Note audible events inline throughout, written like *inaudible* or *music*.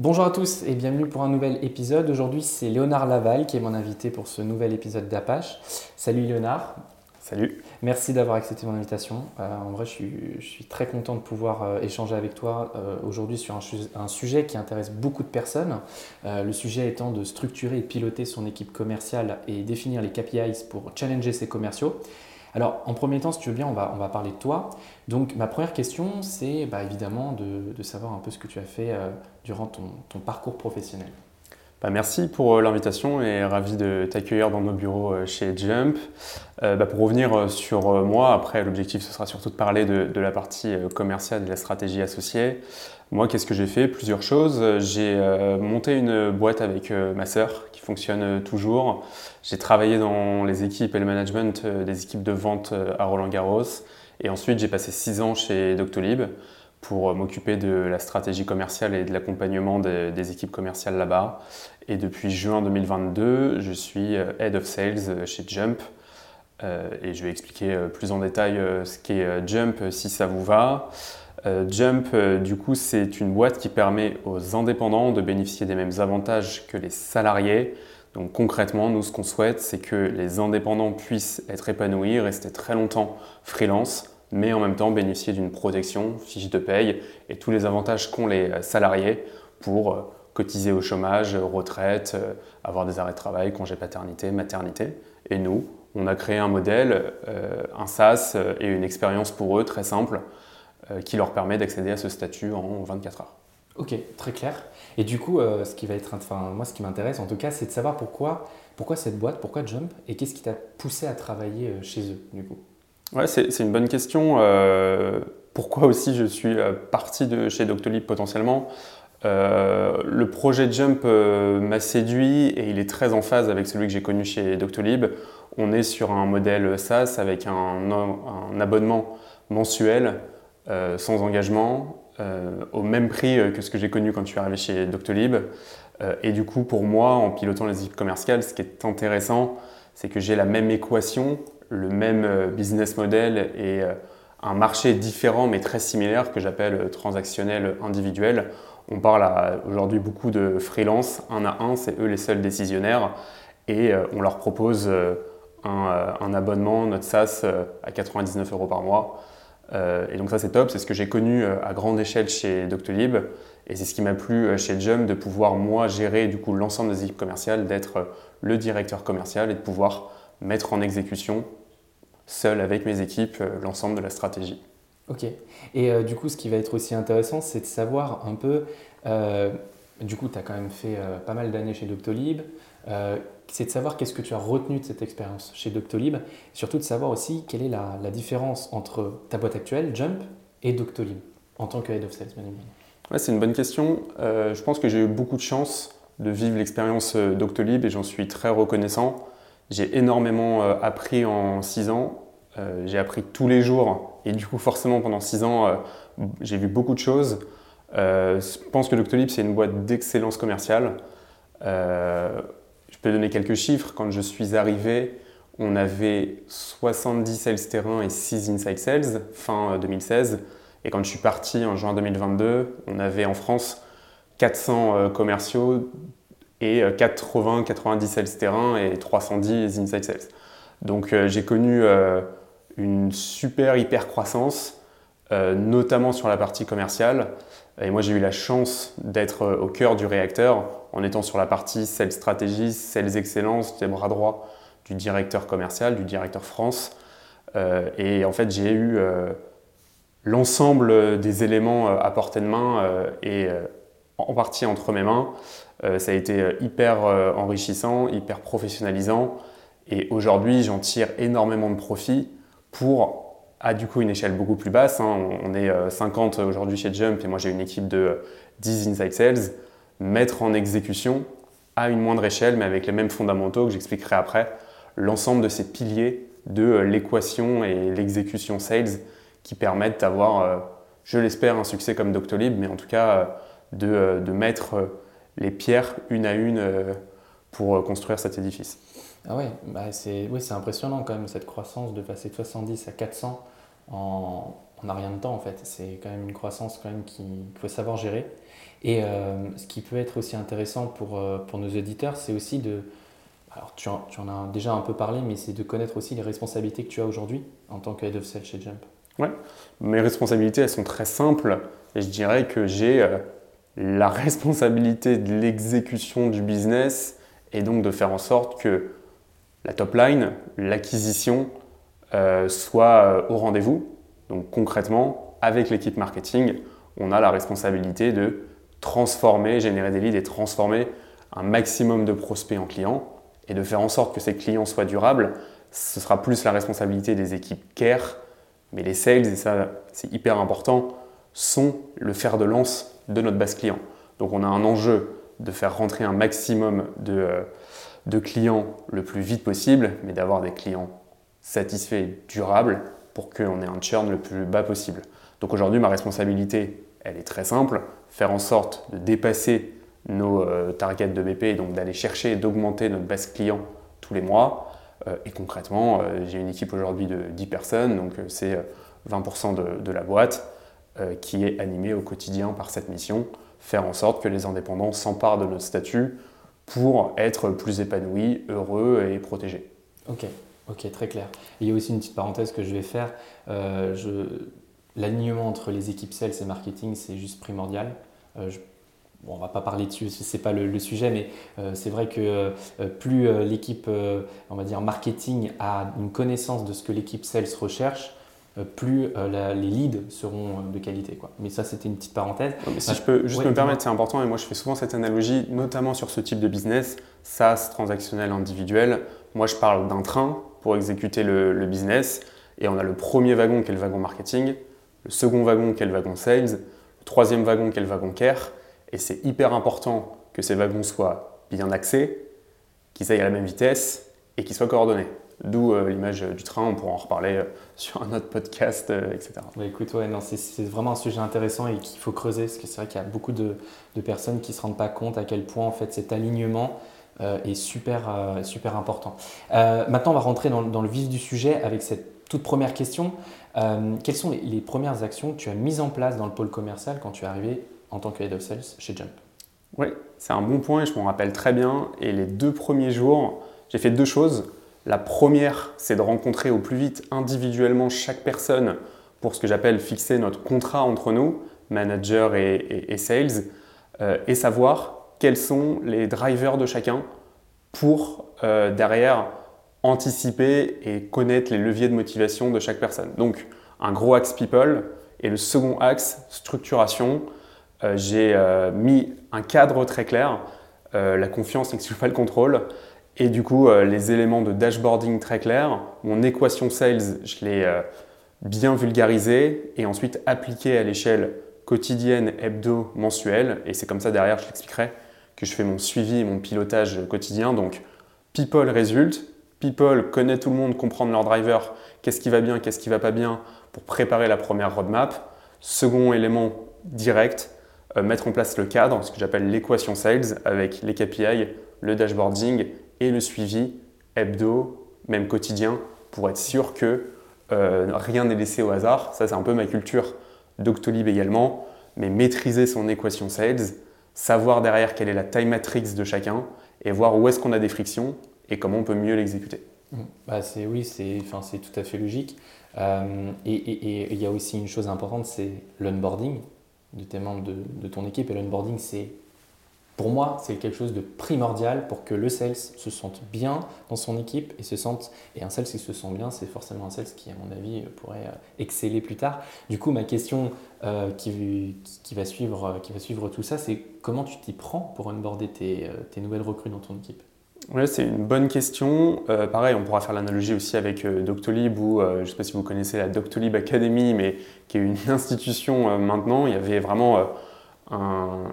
Bonjour à tous et bienvenue pour un nouvel épisode. Aujourd'hui, c'est Léonard Laval qui est mon invité pour ce nouvel épisode d'Apache. Salut Léonard. Salut. Merci d'avoir accepté mon invitation. Euh, en vrai, je suis, très content de pouvoir euh, échanger avec toi euh, aujourd'hui sur un, sujet qui intéresse beaucoup de personnes. le sujet étant de structurer et piloter son équipe commerciale et définir les KPIs pour challenger ses commerciaux. Alors, en premier temps, si tu veux bien, on va, parler de toi. Donc, ma première question, c'est bah, évidemment de, savoir un peu ce que tu as fait euh, durant ton, parcours professionnel. Bah, merci pour euh, l'invitation et ravi de t'accueillir dans nos bureaux euh, chez Jump. Bah, pour revenir sur moi, après l'objectif ce sera surtout de parler de, la partie commerciale et de la stratégie associée. Moi, qu'est-ce que j'ai fait? Plusieurs choses. J'ai monté une boîte avec ma sœur qui fonctionne toujours. J'ai travaillé dans les équipes et le management des équipes de vente à Roland Garros. Et ensuite, j'ai passé six ans chez Doctolib pour m'occuper de la stratégie commerciale et de l'accompagnement des, équipes commerciales là-bas. Et depuis juin 2022, je suis euh, Head of Sales chez Jump. Euh, et je vais expliquer euh, plus en détail ce qu'est Jump si ça vous va. Jump, du coup, c'est une boîte qui permet aux indépendants de bénéficier des mêmes avantages que les salariés. Donc concrètement, nous, ce qu'on souhaite, c'est que les indépendants puissent être épanouis, rester très longtemps freelance, mais en même temps bénéficier d'une protection, fiche de paye et tous les avantages qu'ont les salariés pour euh, cotiser au chômage, retraite, euh, avoir des arrêts de travail, congé paternité, maternité. Et nous, on a créé un modèle, euh, un SaaS et une expérience pour eux très simple qui leur permet d'accéder à ce statut en 24 heures. Ok, très clair. Et du coup, ce qui va être, enfin, moi, ce qui m'intéresse en tout cas, c'est de savoir pourquoi, pourquoi cette boîte, pourquoi Jump, et qu'est-ce qui t'a poussé à travailler chez eux, du coup? Ouais, c'est une bonne question. Euh, pourquoi aussi je suis euh, parti de chez Doctolib potentiellement? Euh, Le projet Jump m'a séduit et il est très en phase avec celui que j'ai connu chez Doctolib. On est sur un modèle SaaS avec un, un abonnement mensuel sans engagement, au même prix que ce que j'ai connu quand je suis arrivé chez Doctolib. et du coup, pour moi, en pilotant les équipes commerciales, ce qui est intéressant, c'est que j'ai la même équation le même euh, business model et euh, un marché différent mais très similaire que j'appelle euh, transactionnel individuel. On parle aujourd'hui beaucoup de freelance, un à un, c'est eux les seuls décisionnaires et on leur propose un, abonnement, notre SaaS, à 99 euros par mois. et donc ça c'est top, c'est ce que j'ai connu à grande échelle chez Doctolib et c'est ce qui m'a plu chez Jump de pouvoir moi gérer du coup l'ensemble des équipes commerciales, d'être le directeur commercial et de pouvoir mettre en exécution seul avec mes équipes euh, l'ensemble de la stratégie. Ok. Et euh, du coup, ce qui va être aussi intéressant, c'est de savoir un peu, euh, du coup, tu as quand même fait pas mal d'années chez Doctolib, c'est de savoir qu'est-ce que tu as retenu de cette expérience chez Doctolib, surtout de savoir aussi quelle est la, différence entre ta boîte actuelle, Jump, et Doctolib, en tant que Head of Sales, bien Ouais, c'est une bonne question. je pense que j'ai eu beaucoup de chance de vivre l'expérience Doctolib et j'en suis très reconnaissant. J'ai énormément euh, appris en 6 ans. Euh, j'ai appris tous les jours et du coup forcément pendant 6 ans euh, j'ai vu beaucoup de choses. je pense que Doctolib c'est une boîte d'excellence commerciale. je peux donner quelques chiffres. Quand je suis arrivé, on avait 70 sales terrain et 6 inside sales fin 2016. Et quand je suis parti en juin 2022, on avait en France 400 commerciaux, et 80, 90 sales terrain et 310 inside sales. Donc euh, j'ai connu euh, une super hyper croissance, euh, notamment sur la partie commerciale. Et moi j'ai eu la chance d'être au cœur du réacteur en étant sur la partie sales stratégie, sales excellence, des bras droits du directeur commercial, du directeur France. et en fait j'ai eu l'ensemble des éléments à portée de main et en partie entre mes mains euh, ça a été euh, hyper euh, enrichissant, hyper professionnalisant. Et aujourd'hui, j'en tire énormément de profit pour à du coup une échelle beaucoup plus basse. Hein. On est 50 aujourd'hui chez Jump et moi j'ai une équipe de 10 inside sales. Mettre en exécution à une moindre échelle, mais avec les mêmes fondamentaux que j'expliquerai après, l'ensemble de ces piliers de l'équation et l'exécution sales qui permettent d'avoir, je l'espère, un succès comme Doctolib, mais en tout cas de, de mettre les pierres une à une pour construire cet édifice. Ah ouais, bah c'est oui, impressionnant quand même cette croissance de passer de 70 à 400 en, en rien de temps en fait. C'est quand même une croissance quand même qu'il faut savoir gérer. Et euh, ce qui peut être aussi intéressant pour, euh, pour nos auditeurs, c'est aussi de... Alors tu en, tu en, as déjà un peu parlé, mais c'est de connaître aussi les responsabilités que tu as aujourd'hui en tant que Head of Sales chez Jump. Ouais, mes responsabilités, elles sont très simples. Et je dirais que j'ai euh, la responsabilité de l'exécution du business et donc de faire en sorte que la top line, l'acquisition, euh, soit euh, au rendez-vous. Donc concrètement, avec l'équipe marketing, on a la responsabilité de transformer, générer des leads et transformer un maximum de prospects en clients et de faire en sorte que ces clients soient durables. Ce sera plus la responsabilité des équipes care, mais les sales, et ça c'est hyper important, sont le fer de lance de notre base client. Donc on a un enjeu de faire rentrer un maximum de, euh, de clients le plus vite possible, mais d'avoir des clients satisfaits et durables pour qu'on ait un churn le plus bas possible. Donc aujourd'hui, ma responsabilité, elle est très simple, faire en sorte de dépasser nos euh, targets de BP, et donc d'aller chercher et d'augmenter notre base client tous les mois. Euh, et concrètement, j'ai une équipe aujourd'hui de 10 personnes, donc c'est 20% de, de, la boîte qui est animée au quotidien par cette mission faire en sorte que les indépendants s'emparent de notre statut pour être plus épanouis, heureux et protégés. Ok, ok, très clair. il y a aussi une petite parenthèse que je vais faire. Euh, L'alignement entre les équipes sales et marketing, c'est juste primordial. Euh, bon, on va pas parler dessus, ce n'est pas le, sujet, mais euh, c'est vrai que euh, plus l'équipe, on va dire marketing, a une connaissance de ce que l'équipe sales recherche, euh, plus euh, les leads seront euh, de qualité. Quoi. Mais ça, c'était une petite parenthèse. si je peux juste me permettre, c'est important, et moi je fais souvent cette analogie, notamment sur ce type de business, SaaS, transactionnel, individuel. Moi, je parle d'un train pour exécuter le, business, et on a le premier wagon qui est le wagon marketing, le second wagon qui est le wagon sales, le troisième wagon qui est le wagon care, et c'est hyper important que ces wagons soient bien axés, qu'ils aillent à la même vitesse et qu'ils soient coordonnés. D'où euh, l'image du train, on pourra en reparler euh, *laughs* sur un autre podcast, euh, etc. Bah, écoute, ouais, non, c'est vraiment un sujet intéressant et qu'il faut creuser, parce que c'est vrai qu'il y a beaucoup de, personnes qui ne se rendent pas compte à quel point en fait, cet alignement est super, super important. maintenant, on va rentrer dans, le vif du sujet avec cette toute première question. quelles sont les, les, premières actions que tu as mises en place dans le pôle commercial quand tu es arrivé en tant que Head of Sales chez Jump? Oui, c'est un bon point et je m'en rappelle très bien. Et les deux premiers jours, j'ai fait deux choses. La première, c'est de rencontrer au plus vite individuellement chaque personne pour ce que j'appelle fixer notre contrat entre nous, manager et, sales, euh, et savoir quels sont les drivers de chacun pour euh, derrière anticiper et connaître les leviers de motivation de chaque personne. Donc un gros axe people et le second axe structuration. Euh, j'ai mis un cadre très clair. la confiance n'exclut pas le contrôle. Et du coup, euh, les éléments de dashboarding très clairs, mon équation sales, je l'ai euh, bien vulgarisée et ensuite appliquée à l'échelle quotidienne, hebdo, mensuelle. Et c'est comme ça derrière, je l'expliquerai, que je fais mon suivi et mon pilotage quotidien. Donc, people résulte. People connaît tout le monde, comprendre leur driver, qu'est-ce qui va bien, qu'est-ce qui va pas bien pour préparer la première roadmap. Second élément direct, euh, mettre en place le cadre, ce que j'appelle l'équation sales avec les KPI, le dashboarding et le suivi hebdo, même quotidien, pour être sûr que euh, rien n'est laissé au hasard. Ça, c'est un peu ma culture Doctolib également, mais maîtriser son équation sales, savoir derrière quelle est la time matrix de chacun et voir où est-ce qu'on a des frictions et comment on peut mieux l'exécuter. Mmh. Bah c'est, oui, c'est, enfin, c'est tout à fait logique. Euh, et il y a aussi une chose importante, c'est l'onboarding de tes membres de, de ton équipe. Et l'onboarding, c'est pour moi, c'est quelque chose de primordial pour que le sales se sente bien dans son équipe et se sente. Et un sales qui se sent bien, c'est forcément un sales qui, à mon avis, pourrait euh, exceller plus tard. Du coup, ma question euh, qui, qui, va suivre, euh, qui va suivre tout ça, c'est comment tu t'y prends pour onboarder tes, tes nouvelles recrues dans ton équipe? Oui, c'est une bonne question. pareil, on pourra faire l'analogie aussi avec Doctolib ou je ne sais pas si vous connaissez la Doctolib Academy, mais qui est une *laughs* institution maintenant. Il y avait vraiment un,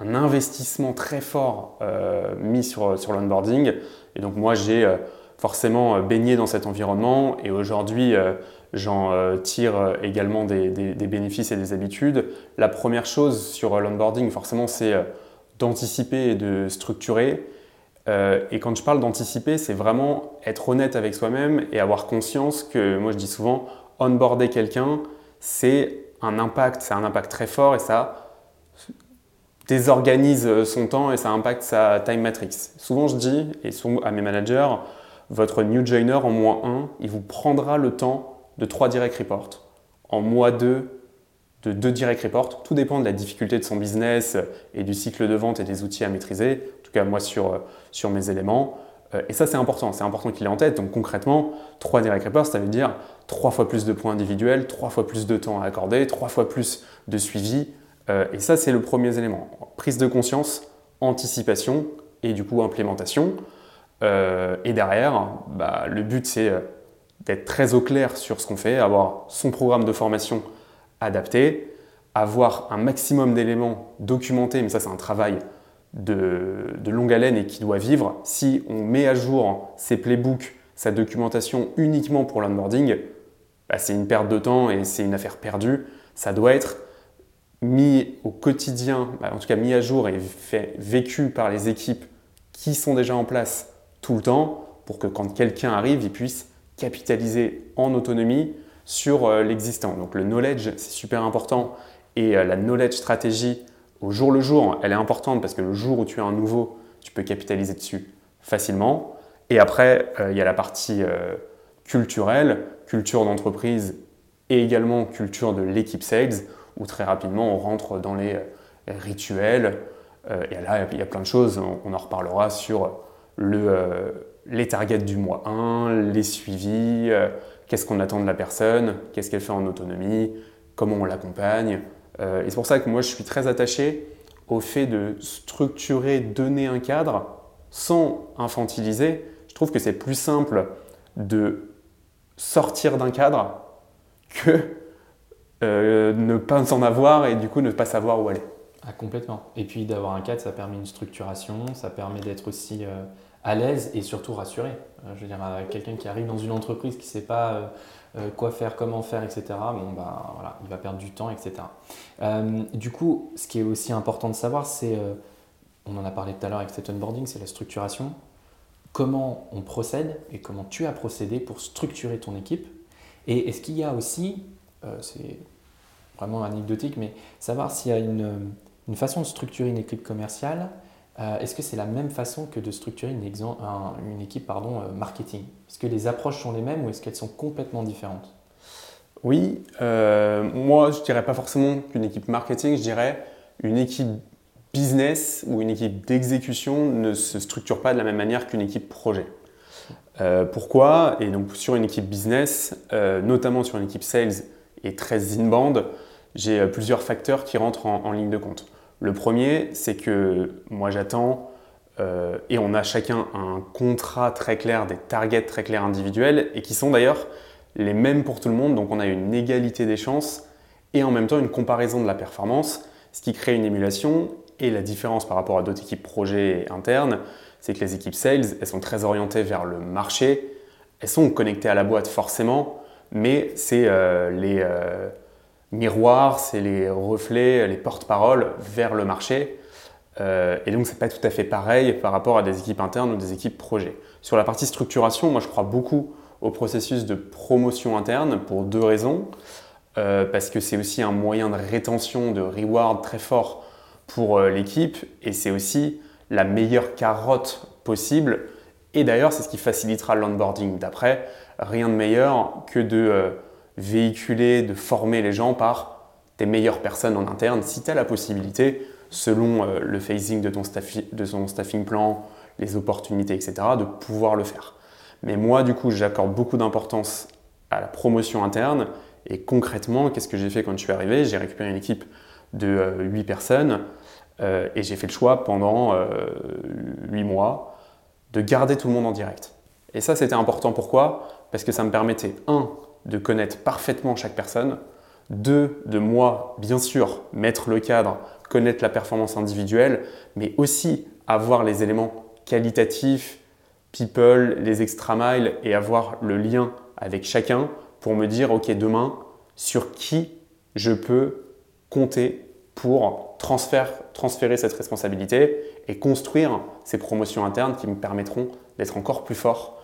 un investissement très fort mis sur, sur l'onboarding. Et donc moi, j'ai forcément baigné dans cet environnement et aujourd'hui, j'en tire également des, des, bénéfices et des habitudes. La première chose sur l'onboarding, forcément, c'est d'anticiper et de structurer. Euh, et quand je parle d'anticiper, c'est vraiment être honnête avec soi-même et avoir conscience que, moi je dis souvent, onboarder quelqu'un, c'est un impact, c'est un impact très fort et ça désorganise son temps et ça impacte sa time matrix. Souvent je dis, et à mes managers, votre new joiner en mois 1, il vous prendra le temps de 3 direct reports. En mois 2, de deux direct reports. Tout dépend de la difficulté de son business et du cycle de vente et des outils à maîtriser. En tout cas, moi, sur, euh, sur mes éléments. Euh, et ça, c'est important. C'est important qu'il ait en tête. Donc, concrètement, trois direct reports, ça veut dire trois fois plus de points individuels, trois fois plus de temps à accorder, trois fois plus de suivi. Euh, et ça, c'est le premier élément. Prise de conscience, anticipation et du coup implémentation. et derrière, bah, le but, c'est d'être très au clair sur ce qu'on fait, avoir son programme de formation adapté, avoir un maximum d'éléments documentés, mais ça c'est un travail de, longue haleine et qui doit vivre. Si on met à jour ses playbooks, sa documentation uniquement pour l'onboarding, bah, c'est une perte de temps et c'est une affaire perdue. Ça doit être mis au quotidien, bah, en tout cas mis à jour et fait, vécu par les équipes qui sont déjà en place tout le temps pour que quand quelqu'un arrive, il puisse capitaliser en autonomie sur euh, l'existant. Donc le knowledge, c'est super important. Et euh, la knowledge stratégie, au jour le jour, elle est importante parce que le jour où tu as un nouveau, tu peux capitaliser dessus facilement. Et après, euh, il y a la partie culturelle, culture d'entreprise et également culture de l'équipe sales, où très rapidement on rentre dans les rituels. et là, il y a plein de choses, on, en reparlera sur le, les targets du mois 1, les suivis, qu'est-ce qu'on attend de la personne, qu'est-ce qu'elle fait en autonomie, comment on l'accompagne. Euh, et c'est pour ça que moi je suis très attaché au fait de structurer, donner un cadre sans infantiliser. Je trouve que c'est plus simple de sortir d'un cadre que euh, ne pas en avoir et du coup ne pas savoir où aller. Ah, complètement. Et puis d'avoir un cadre, ça permet une structuration, ça permet d'être aussi euh, à l'aise et surtout rassuré. Euh, je veux dire, quelqu'un qui arrive dans une entreprise qui ne sait pas quoi faire, comment faire, etc., bon, bah, voilà, il va perdre du temps, etc. du coup, ce qui est aussi important de savoir, c'est, on en a parlé tout à l'heure avec cet onboarding, c'est la structuration. Comment on procède et comment tu as procédé pour structurer ton équipe. Et est-ce qu'il y a aussi, c'est vraiment anecdotique, mais savoir s'il y a une, une façon de structurer une équipe commerciale euh, est-ce que c'est la même façon que de structurer une, équipe euh, marketing? Est-ce que les approches sont les mêmes ou est-ce qu'elles sont complètement différentes? Oui, euh, moi je dirais pas forcément qu'une équipe marketing, je dirais une équipe business ou une équipe d'exécution ne se structure pas de la même manière qu'une équipe projet. pourquoi? Et donc sur une équipe business, notamment sur une équipe sales et très in-band, j'ai plusieurs facteurs qui rentrent en ligne de compte. Le premier, c'est que moi j'attends, euh, et on a chacun un contrat très clair, des targets très clairs individuels, et qui sont d'ailleurs les mêmes pour tout le monde, donc on a une égalité des chances, et en même temps une comparaison de la performance, ce qui crée une émulation, et la différence par rapport à d'autres équipes projets internes, c'est que les équipes sales, elles sont très orientées vers le marché, elles sont connectées à la boîte forcément, mais c'est euh, les... Euh, miroir, c'est les reflets, les porte-paroles vers le marché. Euh, et donc, ce n'est pas tout à fait pareil par rapport à des équipes internes ou des équipes projets. Sur la partie structuration, moi, je crois beaucoup au processus de promotion interne pour deux raisons. Parce que c'est aussi un moyen de rétention, de reward très fort pour l'équipe et c'est aussi la meilleure carotte possible. Et d'ailleurs, c'est ce qui facilitera l'onboarding. D'après, rien de meilleur que de véhiculer, de former les gens par tes meilleures personnes en interne, si tu as la possibilité, selon euh, le phasing de ton, de staffing plan, les opportunités, etc., de pouvoir le faire. Mais moi, du coup, j'accorde beaucoup d'importance à la promotion interne. Et concrètement, qu'est-ce que j'ai fait quand je suis arrivé? J'ai récupéré une équipe de 8 euh, personnes euh, et j'ai fait le choix pendant 8 mois de garder tout le monde en direct. Et ça, c'était important. Pourquoi? Parce que ça me permettait, un, de connaître parfaitement chaque personne. Deux, de moi, bien sûr, mettre le cadre connaître la performance individuelle, mais aussi avoir les éléments qualitatifs, people, les extra miles et avoir le lien avec chacun pour me dire, OK, demain, sur qui je peux compter pour transférer cette responsabilité et construire ces promotions internes qui me permettront d'être encore plus fort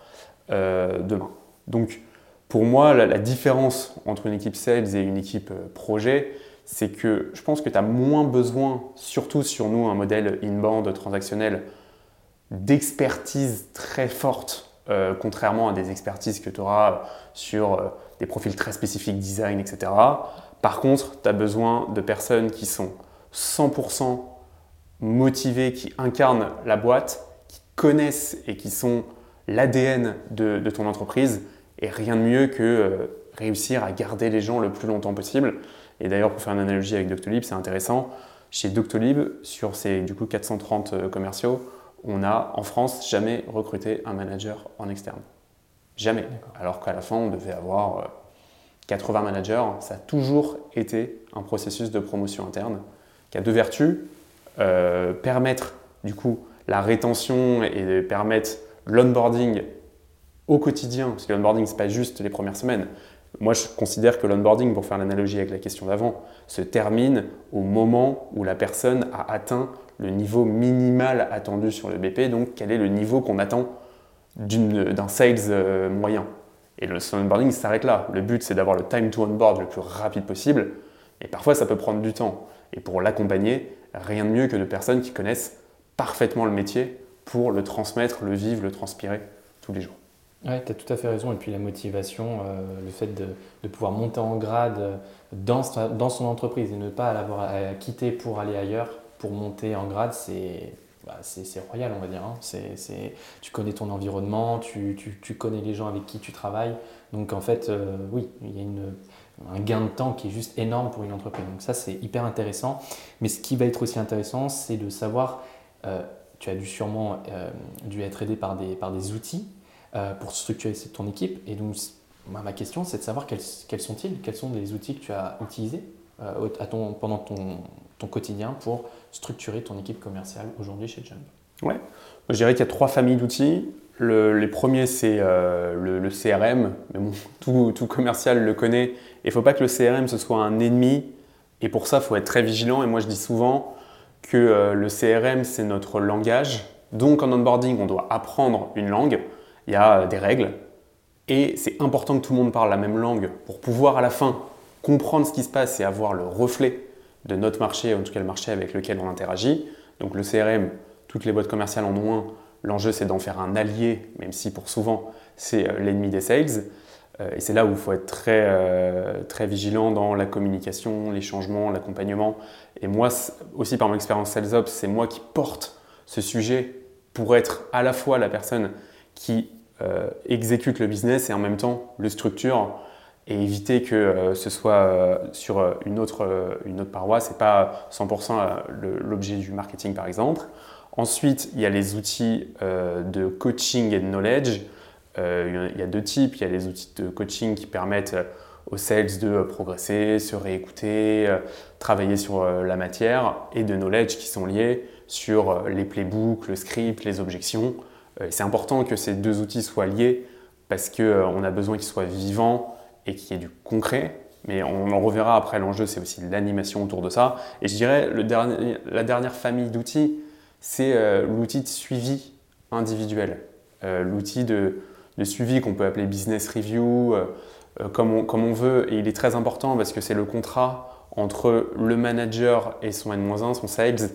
euh, demain. Donc, pour moi, la, différence entre une équipe sales et une équipe euh, projet, c'est que je pense que tu as moins besoin, surtout sur nous, un modèle in-band transactionnel, d'expertise très forte, euh, contrairement à des expertises que tu auras sur des profils très spécifiques, design, etc. Par contre, tu as besoin de personnes qui sont 100% motivées, qui incarnent la boîte, qui connaissent et qui sont l'ADN de, ton entreprise. Et rien de mieux que euh, réussir à garder les gens le plus longtemps possible. Et d'ailleurs, pour faire une analogie avec Doctolib, c'est intéressant. Chez Doctolib, sur ces du coup 430 euh, commerciaux, on n'a en France jamais recruté un manager en externe. Jamais. Alors qu'à la fin, on devait avoir 80 euh, managers. Ça a toujours été un processus de promotion interne qui a deux vertus. Euh, permettre du coup la rétention et permettre l'onboarding au quotidien, parce que l'onboarding, ce n'est pas juste les premières semaines. Moi, je considère que l'onboarding, pour faire l'analogie avec la question d'avant, se termine au moment où la personne a atteint le niveau minimal attendu sur le BP, donc quel est le niveau qu'on attend d'un sales euh, moyen. Et le onboarding s'arrête là. Le but, c'est d'avoir le time to onboard le plus rapide possible. Et parfois, ça peut prendre du temps. Et pour l'accompagner, rien de mieux que de personnes qui connaissent parfaitement le métier pour le transmettre, le vivre, le transpirer tous les jours. Oui, tu as tout à fait raison. Et puis la motivation, euh, le fait de, pouvoir monter en grade euh, dans, dans son entreprise et ne pas l'avoir à quitter pour aller ailleurs, pour monter en grade, c'est bah, royal, on va dire. Hein. tu connais ton environnement, tu, connais les gens avec qui tu travailles. Donc en fait, euh, oui, il y a une, un gain de temps qui est juste énorme pour une entreprise. Donc ça, c'est hyper intéressant. Mais ce qui va être aussi intéressant, c'est de savoir, euh, tu as dû sûrement euh, dû être aidé par des, par des outils pour structurer ton équipe. Et donc, ma question, c'est de savoir quels, sont-ils Quels sont les outils que tu as utilisés à ton, pendant ton, ton quotidien pour structurer ton équipe commerciale aujourd'hui chez Jump? Ouais, je dirais qu'il y a trois familles d'outils. les premiers, c'est euh, le, CRM, mais bon, *laughs* tout, commercial le connaît. Il ne faut pas que le CRM ce soit un ennemi, et pour ça, il faut être très vigilant. Et moi, je dis souvent que euh, le CRM, c'est notre langage. Donc, en onboarding, on doit apprendre une langue. Il y a euh, des règles, et c'est important que tout le monde parle la même langue pour pouvoir à la fin comprendre ce qui se passe et avoir le reflet de notre marché, en tout cas le marché avec lequel on interagit. Donc le CRM, toutes les boîtes commerciales en ont un. L'enjeu, c'est d'en faire un allié, même si pour souvent, c'est euh, l'ennemi des sales. Euh, et c'est là où il faut être très, très vigilant dans la communication, les changements, l'accompagnement. Et moi, aussi par mon expérience SalesOps, c'est moi qui porte ce sujet pour être à la fois la personne qui exécute le business et en même temps le structure et éviter que euh, ce soit euh, sur euh, une autre, une autre paroisse et pas 100% l'objet du marketing par exemple. Ensuite, il y a les outils de coaching et de knowledge. il y a deux types. Il y a les outils de coaching qui permettent aux sales de progresser, se réécouter, travailler sur la matière, et de knowledge qui sont liés sur les playbooks, le script, les objections. C'est important que ces deux outils soient liés parce qu'on a besoin qu'ils soient vivants et qui est du concret. Mais on en reverra après, l'enjeu, c'est aussi l'animation autour de ça. Et je dirais, le dernier, la dernière famille d'outils, c'est euh, l'outil de suivi individuel. Euh, l'outil de, suivi qu'on peut appeler business review, euh, comme, on, comme, on, veut. Et il est très important parce que c'est le contrat entre le manager et son N-1, son sales.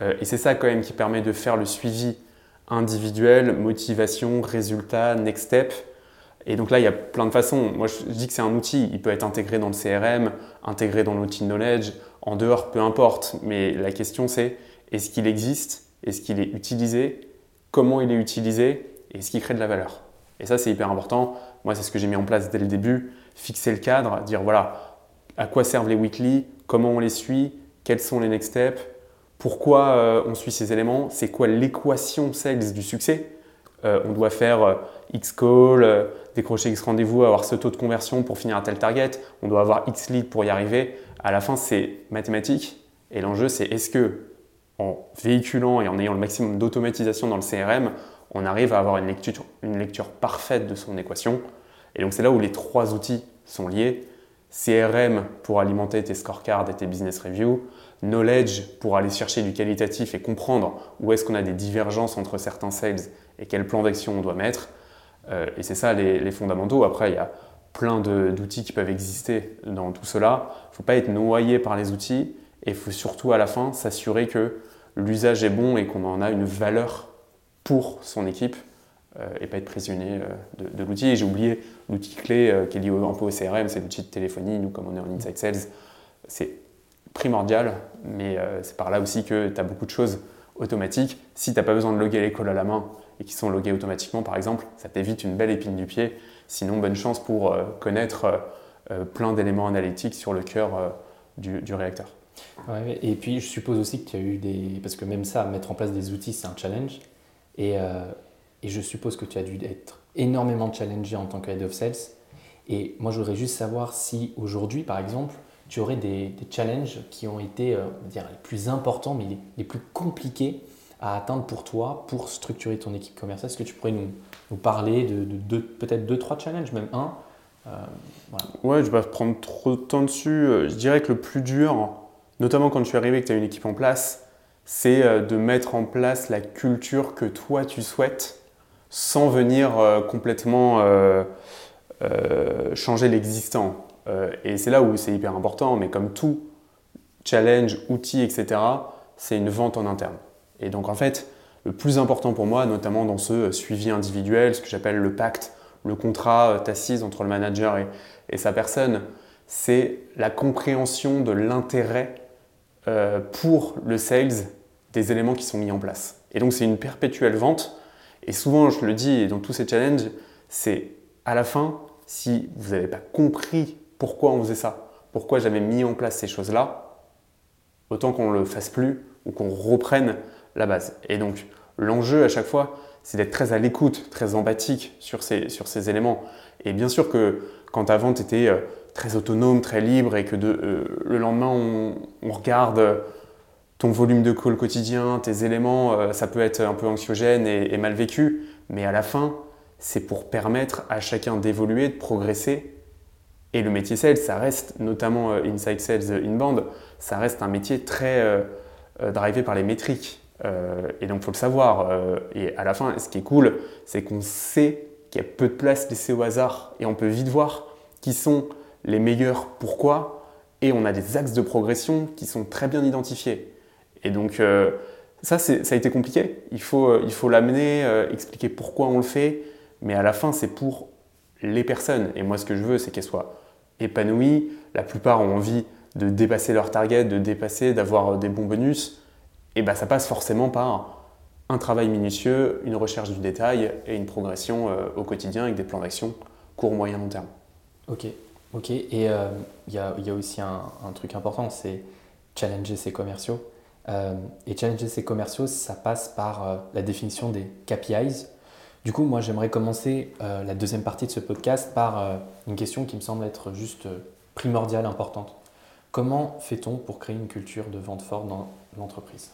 et c'est ça quand même qui permet de faire le suivi individuel, motivation, résultat, next step. Et donc là, il y a plein de façons. Moi, je dis que c'est un outil. Il peut être intégré dans le CRM, intégré dans l'outil knowledge, en dehors, peu importe. Mais la question, c'est est-ce qu'il existe? Est-ce qu'il est utilisé? Comment il est utilisé? Et est-ce qu'il crée de la valeur? Et ça, c'est hyper important. Moi, c'est ce que j'ai mis en place dès le début. Fixer le cadre, dire voilà, à quoi servent les weekly? Comment on les suit? Quels sont les next steps? Pourquoi euh, on suit ces éléments C'est quoi l'équation sales du succès euh, On doit faire euh, X call décrocher X rendez-vous, avoir ce taux de conversion pour finir un tel target, on doit avoir X lead pour y arriver. À la fin, c'est mathématique Et l'enjeu, c'est est-ce que en véhiculant et en ayant le maximum d'automatisation dans le CRM, on arrive à avoir une lecture, une lecture parfaite de son équation. Et donc c'est là où les trois outils sont liés. CRM pour alimenter tes scorecards et tes business reviews, knowledge pour aller chercher du qualitatif et comprendre où est-ce qu'on a des divergences entre certains sales et quel plan d'action on doit mettre. Euh, et c'est ça les, fondamentaux. Après, il y a plein d'outils qui peuvent exister dans tout cela. Il ne faut pas être noyé par les outils et il faut surtout à la fin s'assurer que l'usage est bon et qu'on en a une valeur pour son équipe euh, et pas être prisonnier euh, de, l'outil. Et j'ai oublié l'outil clé qui est lié un peu au CRM, c'est l'outil de téléphonie. Nous, comme on est en Inside Sales, c'est primordial, mais c'est par là aussi que tu as beaucoup de choses automatiques. Si tu n'as pas besoin de loguer l'école à la main et qui sont logués automatiquement, par exemple, ça t'évite une belle épine du pied. Sinon, bonne chance pour euh, connaître euh, euh, plein d'éléments analytiques sur le cœur du, réacteur. et puis, je suppose aussi que tu as eu des. Parce que même ça, mettre en place des outils, c'est un challenge. Et, et, je suppose que tu as dû être énormément challengé en tant que head of sales. Et moi, je voudrais juste savoir si aujourd'hui, par exemple, tu aurais des, challenges qui ont été dire, les plus importants, mais les, les plus compliqués à atteindre pour toi pour structurer ton équipe commerciale? Est-ce que tu pourrais nous, nous parler de, de, peut-être deux, trois challenges, même un euh, Ouais, je vais pas prendre trop de temps dessus. Euh, je dirais que le plus dur, notamment quand tu es arrivé et que tu as une équipe en place, c'est euh, de mettre en place la culture que toi tu souhaites sans venir complètement changer l'existant. Et c'est là où c'est hyper important, mais comme tout challenge, outil, etc., c'est une vente en interne. Et donc en fait, le plus important pour moi, notamment dans ce suivi individuel, ce que j'appelle le pacte, le contrat euh, tacite entre le manager et, sa personne, c'est la compréhension de l'intérêt euh, pour le sales des éléments qui sont mis en place. Et donc c'est une perpétuelle vente. Et souvent, je le dis dans tous ces challenges, c'est à la fin, si vous n'avez pas compris pourquoi on faisait ça, pourquoi j'avais mis en place ces choses-là, autant qu'on ne le fasse plus ou qu'on reprenne la base. Et donc, l'enjeu à chaque fois, c'est d'être très à l'écoute, très empathique sur ces, sur ces éléments. Et bien sûr que quand avant, tu étais euh, très autonome, très libre et que euh, le lendemain, on, regarde ton volume de call quotidien, tes éléments, euh, ça peut être un peu anxiogène et, mal vécu. Mais à la fin, c'est pour permettre à chacun d'évoluer, de progresser. Et le métier sales, ça reste, notamment Inside Sales Inbound, ça reste un métier très drivé par les métriques. Euh, et donc, il faut le savoir. Euh, et à la fin, ce qui est cool, c'est qu'on sait qu'il y a peu de place laissée au hasard et on peut vite voir qui sont les meilleurs pourquoi et on a des axes de progression qui sont très bien identifiés. Et donc, euh, ça, ça a été compliqué. Il faut, il faut l'amener, expliquer pourquoi on le fait, mais à la fin, c'est pour les personnes. Et moi, ce que je veux, c'est qu'elles soient épanouies. La plupart ont envie de dépasser leur target, de dépasser, d'avoir des bons bonus et bah, ça passe forcément par un travail minutieux, une recherche du détail et une progression euh, au quotidien avec des plans d'action court, moyen, long terme. Ok, ok. Et il euh, y, a, aussi un, truc important, c'est challenger ses commerciaux. Euh, et challenger ses commerciaux, ça passe par la définition des KPIs. Du coup, moi, j'aimerais commencer la deuxième partie de ce podcast par une question qui me semble être juste primordiale, importante. Comment fait-on pour créer une culture de vente forte dans l'entreprise?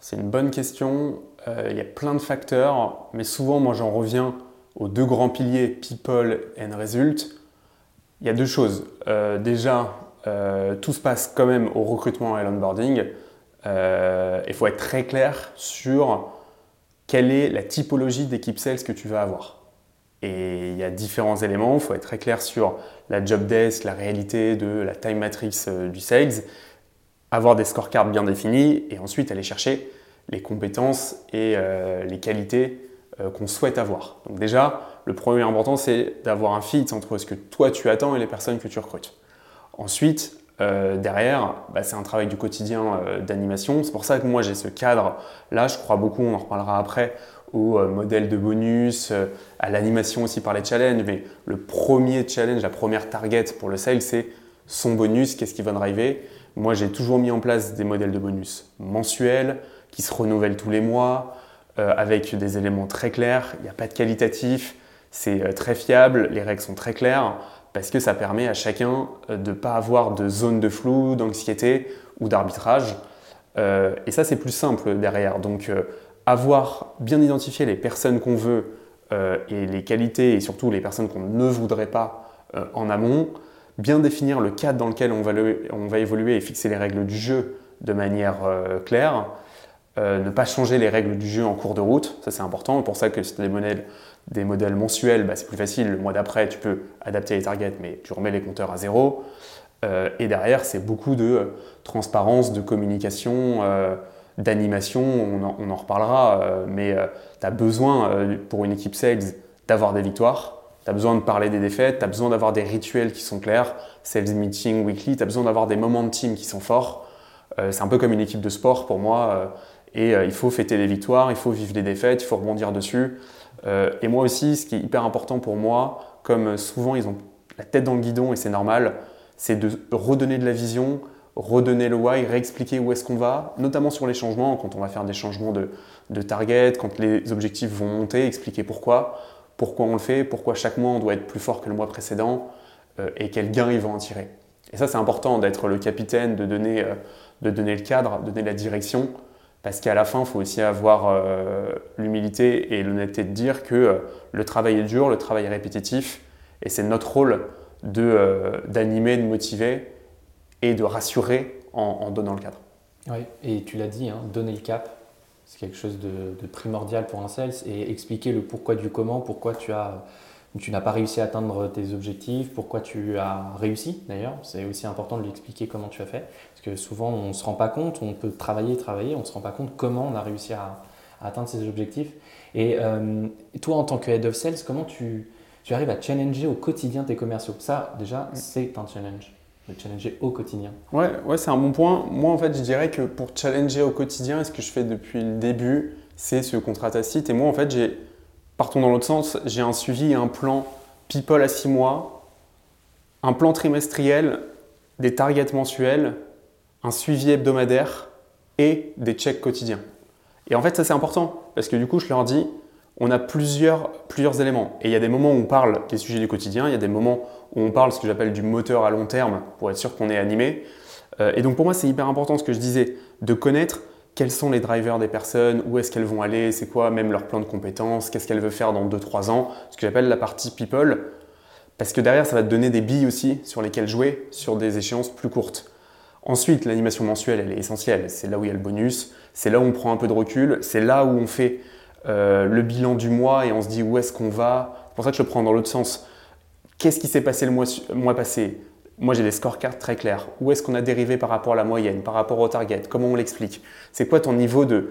C'est une bonne question. Euh, il y a plein de facteurs, mais souvent, moi, j'en reviens aux deux grands piliers, people and result. Il y a deux choses. Euh, déjà, euh, tout se passe quand même au recrutement et l'onboarding. Il faut être très clair sur quelle est la typologie d'équipe sales que tu vas avoir. Et il y a différents éléments. Il faut être très clair sur la job desk, la réalité de la time matrix du sales avoir des scorecards bien définis et ensuite aller chercher les compétences et euh, les qualités euh, qu'on souhaite avoir. Donc déjà, le premier important, c'est d'avoir un fit entre ce que toi tu attends et les personnes que tu recrutes. Ensuite, euh, derrière, bah, c'est un travail du quotidien d'animation. C'est pour ça que moi j'ai ce cadre-là. Je crois beaucoup, on en reparlera après, au modèle de bonus, à l'animation aussi par les challenges. Mais le premier challenge, la première target pour le sale, c'est son bonus, qu'est-ce qui va driver? Moi, j'ai toujours mis en place des modèles de bonus mensuels qui se renouvellent tous les mois, euh, avec des éléments très clairs. Il n'y a pas de qualitatif, c'est euh, très fiable, les règles sont très claires, parce que ça permet à chacun euh, de ne pas avoir de zone de flou, d'anxiété, ou d'arbitrage. et ça, c'est plus simple derrière. Donc, avoir bien identifié les personnes qu'on veut et les qualités et surtout les personnes qu'on ne voudrait pas en amont, bien définir le cadre dans lequel on va, on va, évoluer et fixer les règles du jeu de manière claire, ne pas changer les règles du jeu en cours de route, ça c'est important. Pour ça que c'est des modèles des modèles mensuels, bah, c'est plus facile. Le mois d'après, tu peux adapter les targets, mais tu remets les compteurs à zéro. Euh, et derrière, c'est beaucoup de euh, transparence, de communication, euh, d'animation. On, en reparlera. mais tu as besoin, pour une équipe sales, d'avoir des victoires. Tu as besoin de parler des défaites. Tu as besoin d'avoir des rituels qui sont clairs. Sales meeting, weekly. Tu as besoin d'avoir des moments de team qui sont forts. c'est un peu comme une équipe de sport pour moi. et il faut fêter les victoires, il faut vivre les défaites, il faut rebondir dessus. Euh, et moi aussi, ce qui est hyper important pour moi, comme souvent ils ont la tête dans le guidon et c'est normal, c'est de redonner de la vision, redonner le why, réexpliquer où est-ce qu'on va, notamment sur les changements, quand on va faire des changements de, target, quand les objectifs vont monter, expliquer pourquoi, pourquoi on le fait, pourquoi chaque mois on doit être plus fort que le mois précédent euh, et quel gain ils vont en tirer. Et ça, c'est important d'être le capitaine, de donner, euh, de donner le cadre, de donner la direction parce qu'à la fin, il faut aussi avoir euh, l'humilité et l'honnêteté de dire que euh, le travail est dur, le travail est répétitif, et c'est notre rôle euh, d'animer, de, motiver et de rassurer en, donnant le cadre. Oui, et tu l'as dit, hein, donner le cap, c'est quelque chose de, de, primordial pour un sales, et expliquer le pourquoi du comment, pourquoi tu as tu n'as pas réussi à atteindre tes objectifs, pourquoi tu as réussi d'ailleurs. C'est aussi important de lui expliquer comment tu as fait. Parce que souvent, on ne se rend pas compte, on peut travailler, travailler, on ne se rend pas compte comment on a réussi à, atteindre ses objectifs. Et euh, toi, en tant que head of sales, comment tu, tu, arrives à challenger au quotidien tes commerciaux? Ça, déjà, c'est un challenge. De challenger au quotidien. Ouais, ouais c'est un bon point. Moi, en fait, je dirais que pour challenger au quotidien, ce que je fais depuis le début, c'est ce contrat tacite. Et moi, en fait, j'ai Partons dans l'autre sens, j'ai un suivi et un plan people à 6 mois, un plan trimestriel, des targets mensuels, un suivi hebdomadaire et des checks quotidiens. Et en fait, ça c'est important parce que du coup, je leur dis, on a plusieurs, plusieurs éléments. Et il y a des moments où on parle des sujets du quotidien, il y a des moments où on parle ce que j'appelle du moteur à long terme pour être sûr qu'on est animé. Euh, et donc pour moi, c'est hyper important ce que je disais, de connaître quels sont les drivers des personnes, où est-ce qu'elles vont aller, c'est quoi même leur plan de compétences, qu'est-ce qu'elles veulent faire dans 2-3 ans, ce que j'appelle la partie people, parce que derrière ça va te donner des billes aussi sur lesquelles jouer sur des échéances plus courtes. Ensuite, l'animation mensuelle, elle est essentielle, c'est là où il y a le bonus, c'est là où on prend un peu de recul, c'est là où on fait euh, le bilan du mois et on se dit où est-ce qu'on va. C'est pour ça que je le prends dans l'autre sens. Qu'est-ce qui s'est passé le mois, mois passé? Moi, j'ai des scorecards très clairs. Où est-ce qu'on a dérivé par rapport à la moyenne, par rapport au target? Comment on l'explique? C'est quoi ton niveau de,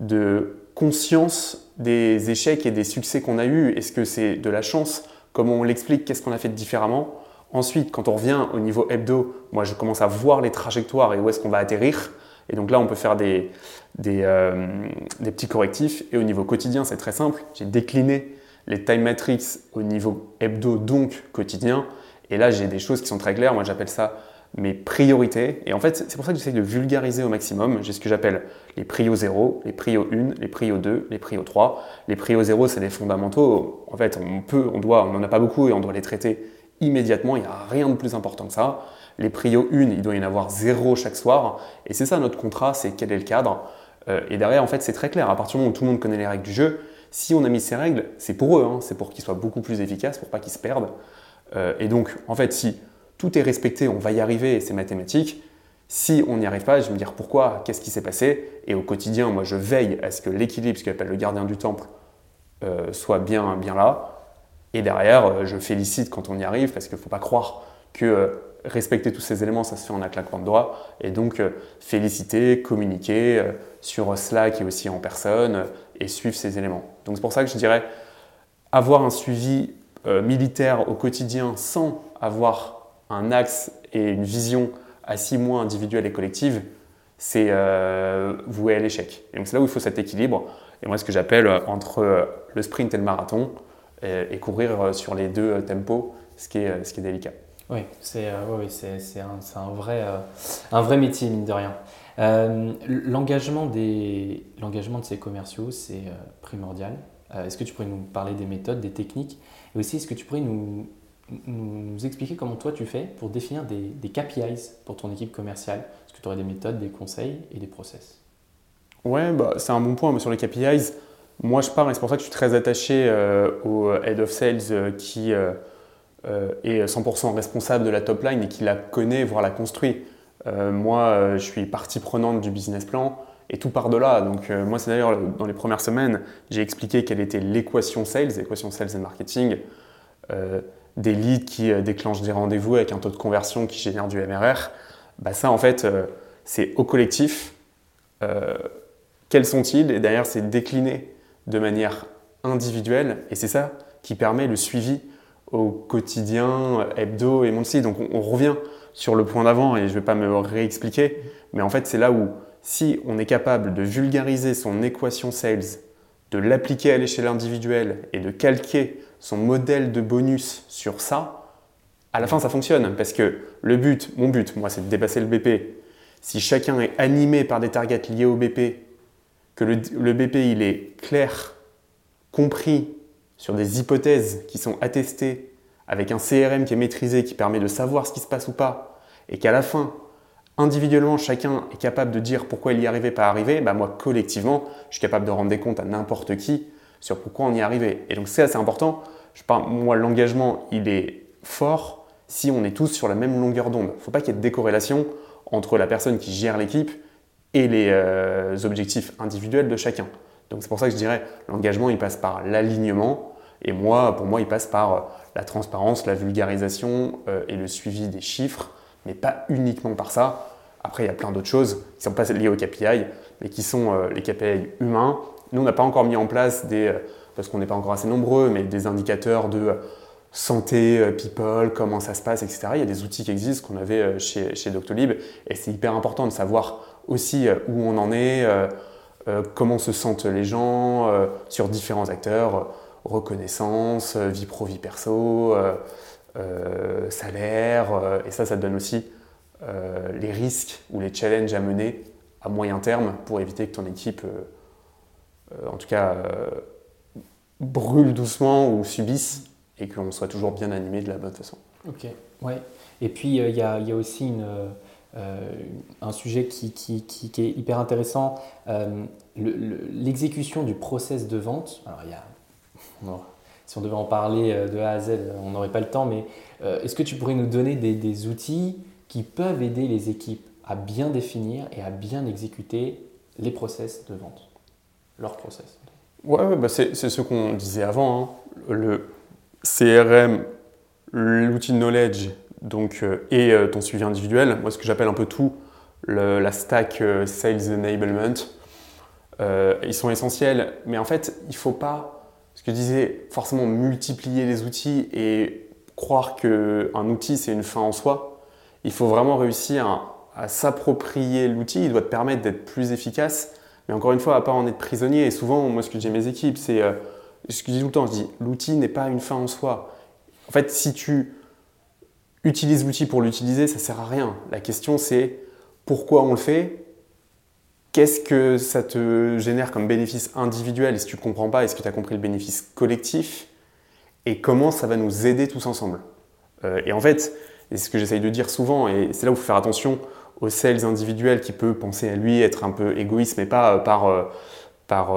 de conscience des échecs et des succès qu'on a eus? Est-ce que c'est de la chance? Comment on l'explique? Qu'est-ce qu'on a fait différemment? Ensuite, quand on revient au niveau hebdo, moi, je commence à voir les trajectoires et où est-ce qu'on va atterrir. Et donc là, on peut faire des, des, euh, des petits correctifs. Et au niveau quotidien, c'est très simple. J'ai décliné les time matrix au niveau hebdo, donc quotidien. Et là, j'ai des choses qui sont très claires. Moi, j'appelle ça mes priorités. Et en fait, c'est pour ça que j'essaie de vulgariser au maximum. J'ai ce que j'appelle les prios 0, les prios 1, les prios 2, les prios 3. Les prios 0, c'est les fondamentaux. En fait, on peut, on doit, on n'en a pas beaucoup et on doit les traiter immédiatement. Il n'y a rien de plus important que ça. Les prios 1, il doit y en avoir 0 chaque soir. Et c'est ça notre contrat, c'est quel est le cadre. Euh, et derrière, en fait, c'est très clair. À partir du moment où tout le monde connaît les règles du jeu, si on a mis ces règles, c'est pour eux. Hein. c'est pour qu'ils soient beaucoup plus efficaces, pour pas qu'ils se perdent. Euh, et donc, en fait, si tout est respecté, on va y arriver, c'est mathématique. Si on n'y arrive pas, je vais me dire pourquoi, qu'est-ce qui s'est passé? Et au quotidien, moi, je veille à ce que l'équilibre, ce qu'on appelle le gardien du temple, euh, soit bien, bien là. Et derrière, euh, je félicite quand on y arrive, parce qu'il ne faut pas croire que respecter tous ces éléments, ça se fait en un claquement de doigts. Et donc, féliciter, communiquer sur Slack et aussi en personne, et suivre ces éléments. Donc, c'est pour ça que je dirais avoir un suivi euh, militaire au quotidien sans avoir un axe et une vision à six mois individuelle et collective, c'est euh, voué à l'échec. Et donc c'est là où il faut cet équilibre. Et moi, ce que j'appelle euh, entre le sprint et le marathon, et, courir sur les deux tempos, ce qui est, ce qui est délicat. Oui, c'est un, un, vrai, un vrai métier, mine de rien. L'engagement de ces commerciaux, c'est primordial. Est-ce que tu pourrais nous parler des méthodes, des techniques et aussi, est-ce que tu pourrais nous expliquer comment toi tu fais pour définir des, des KPIs pour ton équipe commerciale? Est-ce que tu aurais des méthodes, des conseils et des process? Ouais, bah, c'est un bon point. Mais sur les KPIs, moi je parle et c'est pour ça que je suis très attaché euh, au Head of Sales euh, qui est 100% responsable de la top line et qui la connaît, voire la construit. moi, je suis partie prenante du business plan et tout part de là. Donc moi, c'est d'ailleurs dans les premières semaines, j'ai expliqué quelle était l'équation sales, l'équation sales et marketing des leads qui euh, déclenchent des rendez-vous avec un taux de conversion qui génère du MRR, bah ça en fait euh, c'est au collectif. Euh, quels sont-ils? Et derrière c'est décliné de manière individuelle et c'est ça qui permet le suivi au quotidien, hebdo et monthly. Donc on, revient sur le point d'avant et je ne vais pas me réexpliquer, mais en fait c'est là où si on est capable de vulgariser son équation sales, de l'appliquer à l'échelle individuelle et de calquer son modèle de bonus sur ça, à la fin ça fonctionne. Parce que le but, mon but, moi, c'est de dépasser le BP. Si chacun est animé par des targets liés au BP, que le, BP il est clair, compris sur des hypothèses qui sont attestées, avec un CRM qui est maîtrisé, qui permet de savoir ce qui se passe ou pas, et qu'à la fin, individuellement, chacun est capable de dire pourquoi il y arrivait, pas arrivé, bah moi, collectivement, je suis capable de rendre des comptes à n'importe qui sur pourquoi on y arrivé. Et donc, c'est assez important je parle, moi, l'engagement, il est fort si on est tous sur la même longueur d'onde. Il ne faut pas qu'il y ait de décorrélation entre la personne qui gère l'équipe et les euh, objectifs individuels de chacun. Donc c'est pour ça que je dirais l'engagement il passe par l'alignement et moi pour moi il passe par euh, la transparence, la vulgarisation euh, et le suivi des chiffres, mais pas uniquement par ça. Après il y a plein d'autres choses qui ne sont pas liées aux KPI, mais qui sont les KPI humains. Nous on n'a pas encore mis en place des parce qu'on n'est pas encore assez nombreux, mais des indicateurs de euh, santé, euh, people, comment ça se passe, etc. Il y a des outils qui existent qu'on avait euh, chez, chez Doctolib et c'est hyper important de savoir aussi où on en est, comment se sentent les gens sur différents acteurs, reconnaissance, vie pro, vie perso, salaire, et ça, ça donne aussi les risques ou les challenges à mener à moyen terme pour éviter que ton équipe, en tout cas, brûlent doucement ou subissent et qu'on soit toujours bien animé de la bonne façon. Ok, ouais. Et puis euh, il y, a, y, a, aussi une, euh, un sujet qui, qui, qui, est hyper intéressant, euh, l'exécution du process de vente. Alors il y a, si on devait en parler de A à Z, on n'aurait pas le temps, mais est-ce que tu pourrais nous donner des, outils qui peuvent aider les équipes à bien définir et à bien exécuter les process de vente, leur process Ouais, bah c'est ce qu'on disait avant. Hein. Le CRM, l'outil knowledge donc, euh, et euh, ton suivi individuel, moi ce que j'appelle un peu tout, la stack euh, Sales Enablement, ils sont essentiels. Mais en fait, il ne faut pas, ce que je disais, forcément multiplier les outils et croire qu'un outil c'est une fin en soi. Il faut vraiment réussir à s'approprier l'outil, il doit te permettre d'être plus efficace mais encore une fois, à pas en être prisonnier. Et souvent, moi, ce que j'ai mes équipes, c'est euh, ce que je dis tout le temps, je dis, l'outil n'est pas une fin en soi. En fait, si tu utilises l'outil pour l'utiliser, ça sert à rien. La question, c'est pourquoi on le fait? Qu'est-ce que ça te génère comme bénéfice individuel Et si tu ne comprends pas, est-ce que tu as compris le bénéfice collectif Et comment ça va nous aider tous ensemble? Euh, Et en fait, c'est ce que j'essaye de dire souvent, et c'est là où il faut faire attention au sales individuel qui peut penser à lui, être un peu égoïste, mais pas euh, par, euh, par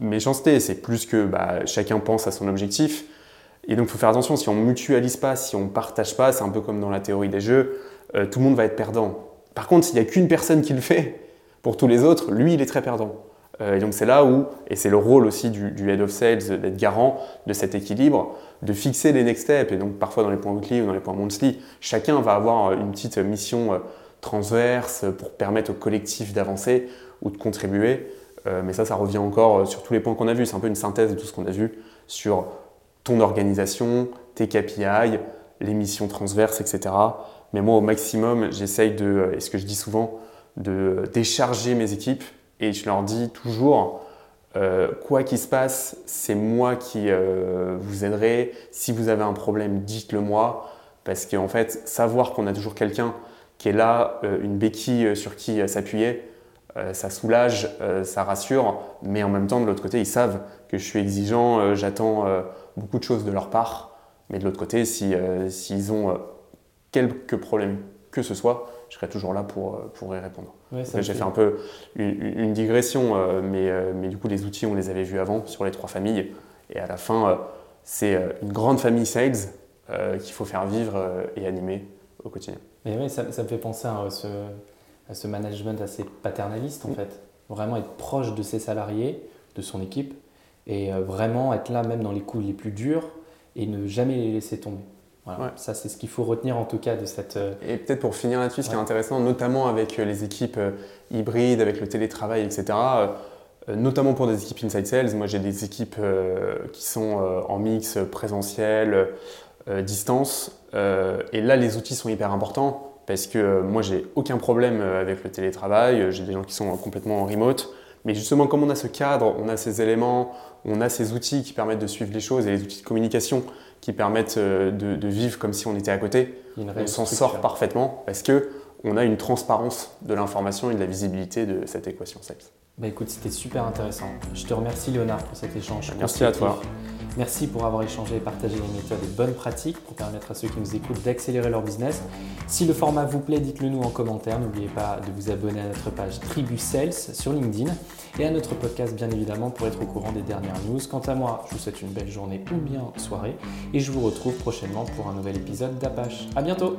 méchanceté. C'est plus que bah, chacun pense à son objectif. Et donc, il faut faire attention, si on ne mutualise pas, si on ne partage pas, c'est un peu comme dans la théorie des jeux, tout le monde va être perdant. Par contre, s'il n'y a qu'une personne qui le fait, pour tous les autres, lui, il est très perdant. et donc, c'est là où, et c'est le rôle aussi du, du head of sales d'être garant de cet équilibre, de fixer les next steps. Et donc, parfois dans les points weekly ou dans les points monthly, chacun va avoir une petite mission euh, transverse pour permettre au collectif d'avancer ou de contribuer. Euh, mais ça, ça revient encore euh, sur tous les points qu'on a vus. C'est un peu une synthèse de tout ce qu'on a vu sur ton organisation, tes KPI, les missions transverses, etc. Mais moi, au maximum, j'essaye de, et ce que je dis souvent, de décharger mes équipes. Et je leur dis toujours, euh, quoi qu'il se passe, c'est moi qui euh, vous aiderai. Si vous avez un problème, dites-le moi. Parce qu'en fait, savoir qu'on a toujours quelqu'un qui est là, euh, une béquille sur qui s'appuyer, ça soulage, ça rassure. Mais en même temps, de l'autre côté, ils savent que je suis exigeant, j'attends beaucoup de choses de leur part. Mais de l'autre côté, s'ils si, ont quelques problèmes que ce soit, je serai toujours là pour, pour y répondre. J'ai fait un peu une, digression, mais, mais, du coup, les outils, on les avait vus avant sur les trois familles. Et à la fin, c'est une grande famille sales qu'il faut faire vivre et animer au quotidien. Et oui, ça, ça, me fait penser à ce, à ce management assez paternaliste, en fait. Vraiment être proche de ses salariés, de son équipe, et vraiment être là même dans les coups les plus durs et ne jamais les laisser tomber. Ça, c'est ce qu'il faut retenir en tout cas de cette. Euh, et peut-être pour finir là-dessus, ce qui est intéressant, notamment avec euh, les équipes euh, hybrides, avec le télétravail, etc., notamment pour des équipes inside sales, moi j'ai des équipes qui sont en mix présentiel, distance, et là les outils sont hyper importants parce que moi j'ai aucun problème avec le télétravail, j'ai des gens qui sont complètement en remote. Mais justement, comme on a ce cadre, on a ces éléments, on a ces outils qui permettent de suivre les choses et les outils de communication qui permettent euh, de, vivre comme si on était à côté, on s'en sort parfaitement parce que on a une transparence de l'information et de la visibilité de cette équation sales. Bah écoute, c'était super intéressant. Je te remercie Léonard pour cet échange. Merci à toi. Merci pour avoir échangé et partagé les méthodes et bonnes pratiques pour permettre à ceux qui nous écoutent d'accélérer leur business. Si le format vous plaît, dites-le nous en commentaire. N'oubliez pas de vous abonner à notre page Tribu Sales sur LinkedIn et à notre podcast bien évidemment pour être au courant des dernières news. Quant à moi, je vous souhaite une belle journée ou bien soirée et je vous retrouve prochainement pour un nouvel épisode d'Apache. À bientôt